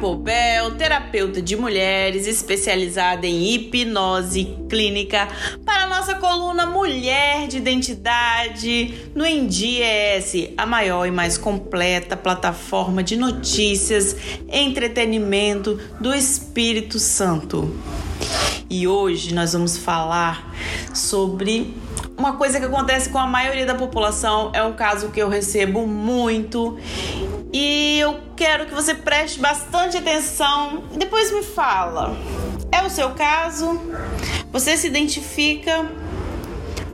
Poubel, terapeuta de mulheres especializada em hipnose clínica, para nossa coluna Mulher de Identidade no ES, a maior e mais completa plataforma de notícias, entretenimento do Espírito Santo. E hoje nós vamos falar sobre uma coisa que acontece com a maioria da população, é um caso que eu recebo muito e eu quero que você preste bastante atenção e depois me fala. É o seu caso? Você se identifica?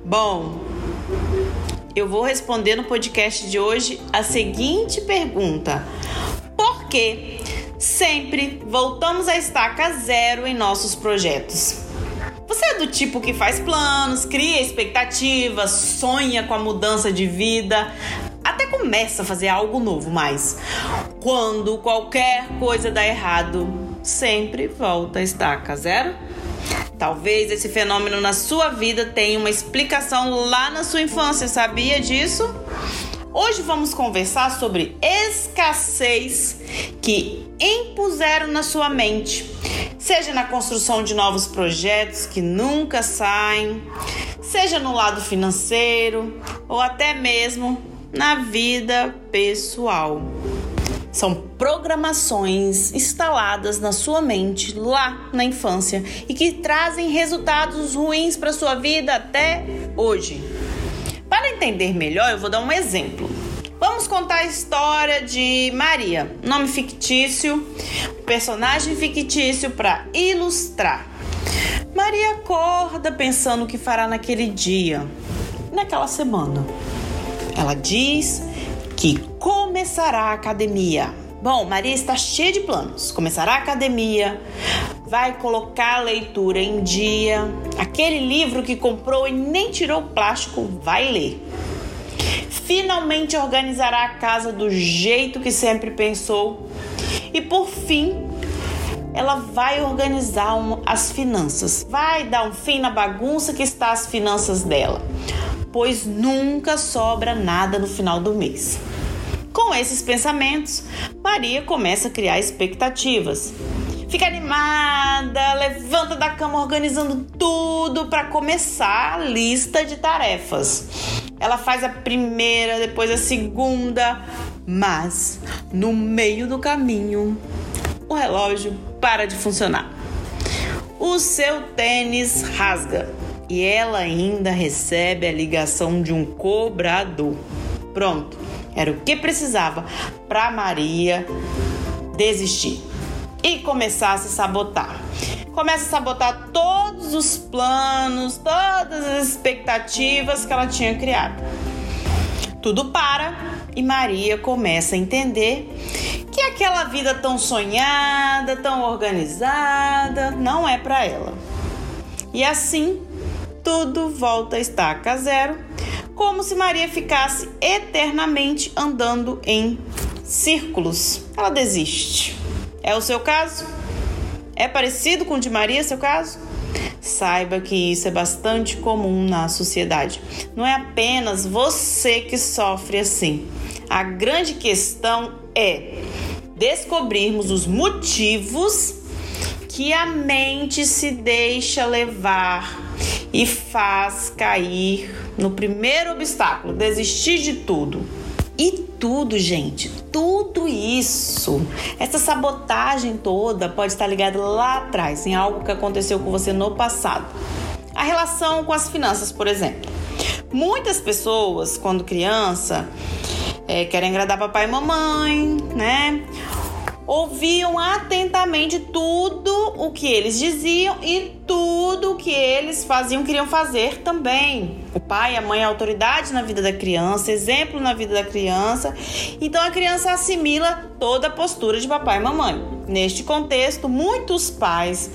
Bom, eu vou responder no podcast de hoje a seguinte pergunta: Por que sempre voltamos à estaca zero em nossos projetos? Você é do tipo que faz planos, cria expectativas, sonha com a mudança de vida, começa a fazer algo novo, mas quando qualquer coisa dá errado, sempre volta a estaca zero? Talvez esse fenômeno na sua vida tenha uma explicação lá na sua infância, sabia disso? Hoje vamos conversar sobre escassez que impuseram na sua mente, seja na construção de novos projetos que nunca saem, seja no lado financeiro ou até mesmo na vida pessoal. São programações instaladas na sua mente lá na infância e que trazem resultados ruins para sua vida até hoje. Para entender melhor, eu vou dar um exemplo. Vamos contar a história de Maria, nome fictício, personagem fictício para ilustrar. Maria acorda pensando o que fará naquele dia, naquela semana. Ela diz que começará a academia. Bom, Maria está cheia de planos. Começará a academia, vai colocar a leitura em dia. Aquele livro que comprou e nem tirou o plástico, vai ler. Finalmente organizará a casa do jeito que sempre pensou. E por fim, ela vai organizar as finanças. Vai dar um fim na bagunça que está as finanças dela pois nunca sobra nada no final do mês. Com esses pensamentos, Maria começa a criar expectativas. Fica animada, levanta da cama organizando tudo para começar a lista de tarefas. Ela faz a primeira, depois a segunda, mas no meio do caminho, o relógio para de funcionar. O seu tênis rasga e ela ainda recebe a ligação de um cobrador. Pronto, era o que precisava para Maria desistir e começar a se sabotar. Começa a sabotar todos os planos, todas as expectativas que ela tinha criado. Tudo para e Maria começa a entender que aquela vida tão sonhada, tão organizada, não é para ela. E assim tudo volta a estaca zero, como se Maria ficasse eternamente andando em círculos. Ela desiste. É o seu caso? É parecido com o de Maria, seu caso? Saiba que isso é bastante comum na sociedade. Não é apenas você que sofre assim. A grande questão é descobrirmos os motivos que a mente se deixa levar e faz cair no primeiro obstáculo, desistir de tudo. E tudo, gente, tudo isso, essa sabotagem toda pode estar ligada lá atrás, em algo que aconteceu com você no passado. A relação com as finanças, por exemplo. Muitas pessoas, quando criança, é, querem agradar papai e mamãe, né? Ouviam atentamente tudo o que eles diziam e tudo o que eles faziam, queriam fazer também. O pai, a mãe, a autoridade na vida da criança, exemplo na vida da criança. Então a criança assimila toda a postura de papai e mamãe. Neste contexto, muitos pais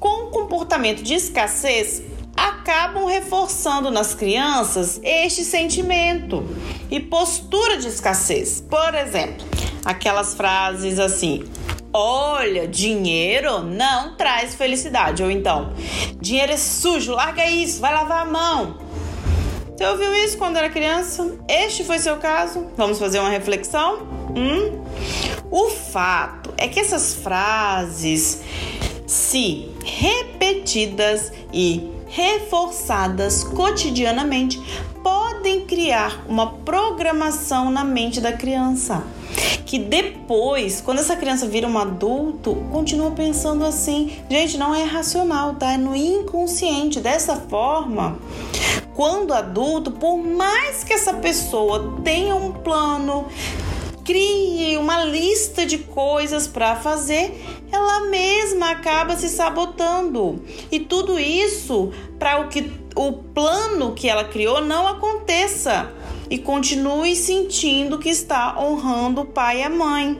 com comportamento de escassez acabam reforçando nas crianças este sentimento e postura de escassez. Por exemplo, aquelas frases assim: Olha, dinheiro não traz felicidade. Ou então, dinheiro é sujo, larga isso, vai lavar a mão. Você ouviu isso quando era criança? Este foi seu caso? Vamos fazer uma reflexão? Hum? O fato é que essas frases, se repetidas e reforçadas cotidianamente, podem criar uma programação na mente da criança. Que depois, quando essa criança vira um adulto, continua pensando assim. Gente, não é racional, tá? É no inconsciente. Dessa forma, quando adulto, por mais que essa pessoa tenha um plano, crie uma lista de coisas para fazer, ela mesma acaba se sabotando. E tudo isso para o que o plano que ela criou não aconteça e continue sentindo que está honrando o pai e a mãe.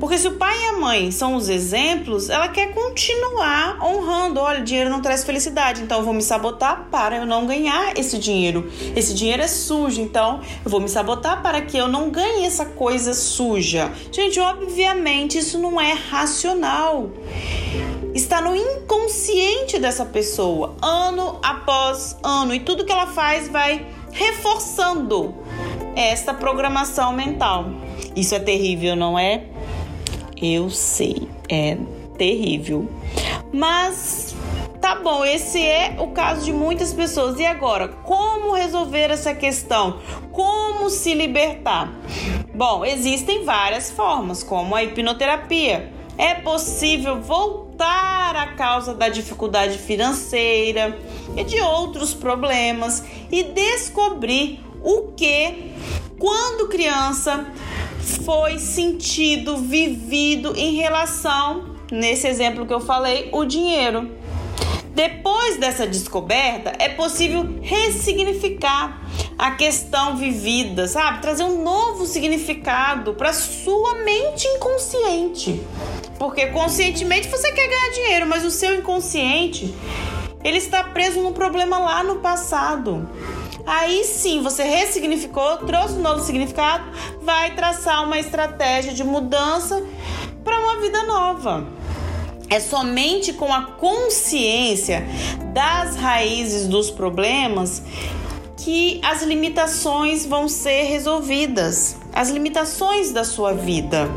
Porque se o pai e a mãe são os exemplos, ela quer continuar honrando. Olha, dinheiro não traz felicidade, então eu vou me sabotar para eu não ganhar esse dinheiro. Esse dinheiro é sujo, então eu vou me sabotar para que eu não ganhe essa coisa suja. Gente, obviamente isso não é racional. Está no inconsciente dessa pessoa, ano após ano, e tudo que ela faz vai reforçando esta programação mental. Isso é terrível, não é? Eu sei, é terrível. Mas tá bom, esse é o caso de muitas pessoas. E agora, como resolver essa questão? Como se libertar? Bom, existem várias formas, como a hipnoterapia. É possível voltar à causa da dificuldade financeira e de outros problemas e descobrir o que, quando criança, foi sentido, vivido em relação, nesse exemplo que eu falei, o dinheiro. Depois dessa descoberta, é possível ressignificar a questão vivida, sabe? Trazer um novo significado para sua mente inconsciente. Porque conscientemente você quer ganhar dinheiro, mas o seu inconsciente ele está preso num problema lá no passado. Aí sim, você ressignificou, trouxe um novo significado, vai traçar uma estratégia de mudança para uma vida nova. É somente com a consciência das raízes dos problemas que as limitações vão ser resolvidas. As limitações da sua vida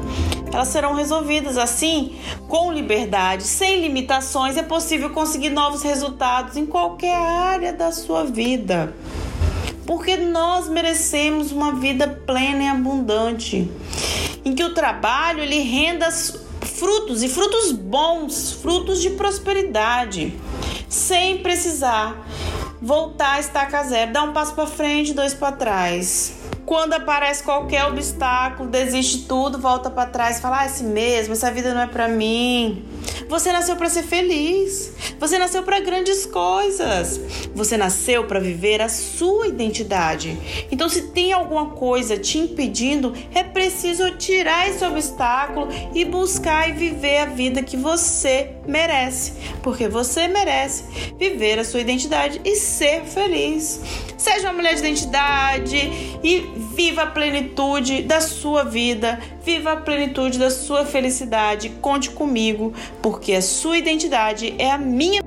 elas serão resolvidas assim, com liberdade, sem limitações, é possível conseguir novos resultados em qualquer área da sua vida. Porque nós merecemos uma vida plena e abundante, em que o trabalho ele renda frutos e frutos bons, frutos de prosperidade, sem precisar voltar a estaca zero, dar um passo para frente, dois para trás. Quando aparece qualquer obstáculo, desiste tudo, volta para trás fala: ah, esse mesmo, essa vida não é para mim. Você nasceu para ser feliz. Você nasceu para grandes coisas. Você nasceu para viver a sua identidade. Então, se tem alguma coisa te impedindo, é preciso tirar esse obstáculo e buscar e viver a vida que você merece, porque você merece viver a sua identidade e ser feliz. Seja uma mulher de identidade e viva a plenitude da sua vida, viva a plenitude da sua felicidade. Conte comigo, porque a sua identidade é a minha